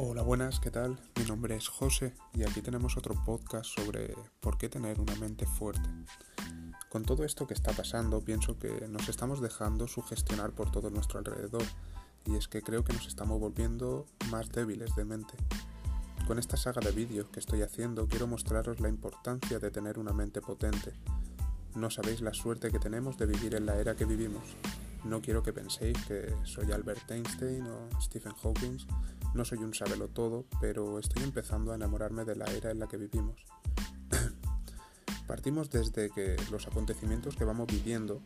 Hola, buenas, ¿qué tal? Mi nombre es José y aquí tenemos otro podcast sobre por qué tener una mente fuerte. Con todo esto que está pasando, pienso que nos estamos dejando sugestionar por todo nuestro alrededor y es que creo que nos estamos volviendo más débiles de mente. Con esta saga de vídeos que estoy haciendo quiero mostraros la importancia de tener una mente potente. No sabéis la suerte que tenemos de vivir en la era que vivimos. No quiero que penséis que soy Albert Einstein o Stephen Hawking. No soy un sabelo todo, pero estoy empezando a enamorarme de la era en la que vivimos. Partimos desde que los acontecimientos que vamos viviendo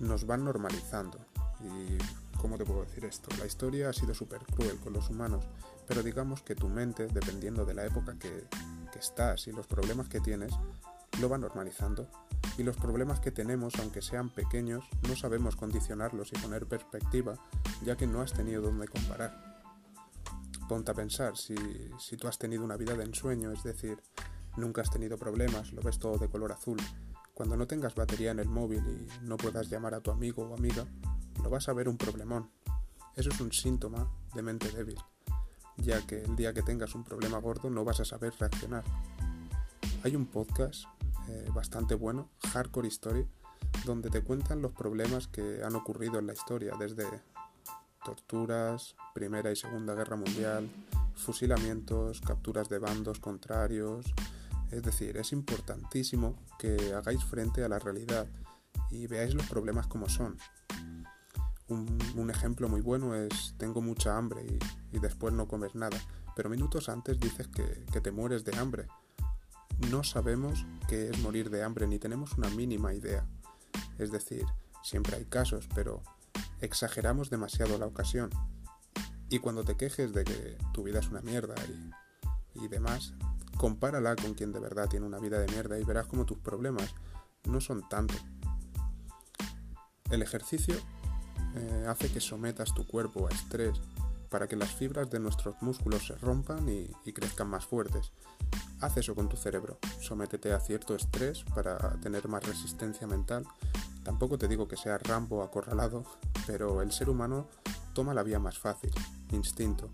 nos van normalizando. Y, ¿cómo te puedo decir esto? La historia ha sido súper cruel con los humanos, pero digamos que tu mente, dependiendo de la época que, que estás y los problemas que tienes, lo va normalizando y los problemas que tenemos, aunque sean pequeños, no sabemos condicionarlos y poner perspectiva, ya que no has tenido dónde comparar. Ponte a pensar, si, si tú has tenido una vida de ensueño, es decir, nunca has tenido problemas, lo ves todo de color azul, cuando no tengas batería en el móvil y no puedas llamar a tu amigo o amiga, lo vas a ver un problemón. Eso es un síntoma de mente débil, ya que el día que tengas un problema gordo no vas a saber reaccionar. Hay un podcast eh, bastante bueno, Hardcore Story, donde te cuentan los problemas que han ocurrido en la historia, desde torturas, Primera y Segunda Guerra Mundial, fusilamientos, capturas de bandos contrarios. Es decir, es importantísimo que hagáis frente a la realidad y veáis los problemas como son. Un, ejemplo muy bueno es tengo mucha hambre y, después no comes nada, pero minutos antes dices que te mueres de hambre no sabemos qué es morir de hambre ni tenemos una mínima idea. Es decir, siempre hay casos, pero exageramos demasiado la ocasión. Y cuando te quejes de que tu vida es una mierda y, y demás, compárala con quien de verdad tiene una vida de mierda y verás como tus problemas no son tanto. El ejercicio eh, hace que sometas tu cuerpo a estrés para que las fibras de nuestros músculos se rompan y, crezcan más fuertes. Haz eso con tu cerebro, sométete a cierto estrés para tener más resistencia mental. Tampoco te digo que sea Rambo acorralado, pero el ser humano toma la vía más fácil, instinto.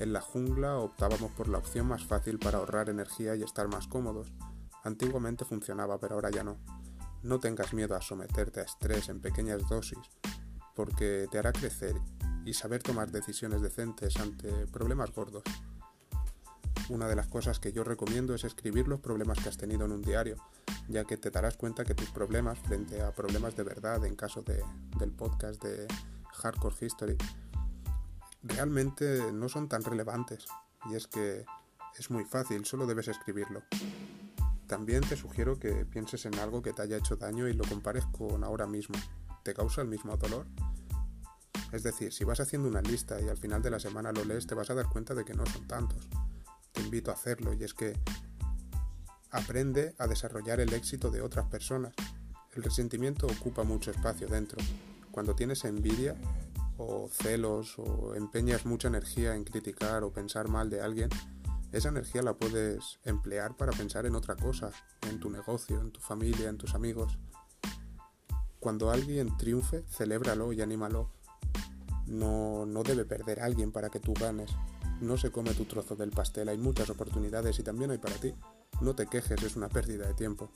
En la jungla optábamos por la opción más fácil para ahorrar energía y estar más cómodos. Antiguamente funcionaba, pero ahora ya no. No tengas miedo a someterte a estrés en pequeñas dosis, porque te hará crecer y saber tomar decisiones decentes ante problemas gordos. Una de las cosas que yo recomiendo es escribir los problemas que has tenido en un diario, ya que te darás cuenta que tus problemas frente a problemas de verdad en caso de, del podcast de Hardcore History realmente no son tan relevantes. Y es que es muy fácil, solo debes escribirlo. También te sugiero que pienses en algo que te haya hecho daño y lo compares con ahora mismo. ¿Te causa el mismo dolor? Es decir, si vas haciendo una lista y al final de la semana lo lees, te vas a dar cuenta de que no son tantos. Invito a hacerlo y es que aprende a desarrollar el éxito de otras personas. El resentimiento ocupa mucho espacio dentro. Cuando tienes envidia o celos o empeñas mucha energía en criticar o pensar mal de alguien, esa energía la puedes emplear para pensar en otra cosa, en tu negocio, en tu familia, en tus amigos. Cuando alguien triunfe, celébralo y anímalo no, no debe perder a alguien para que tú ganes. No se come tu trozo del pastel, hay muchas oportunidades y también hay para ti. No te quejes, es una pérdida de tiempo.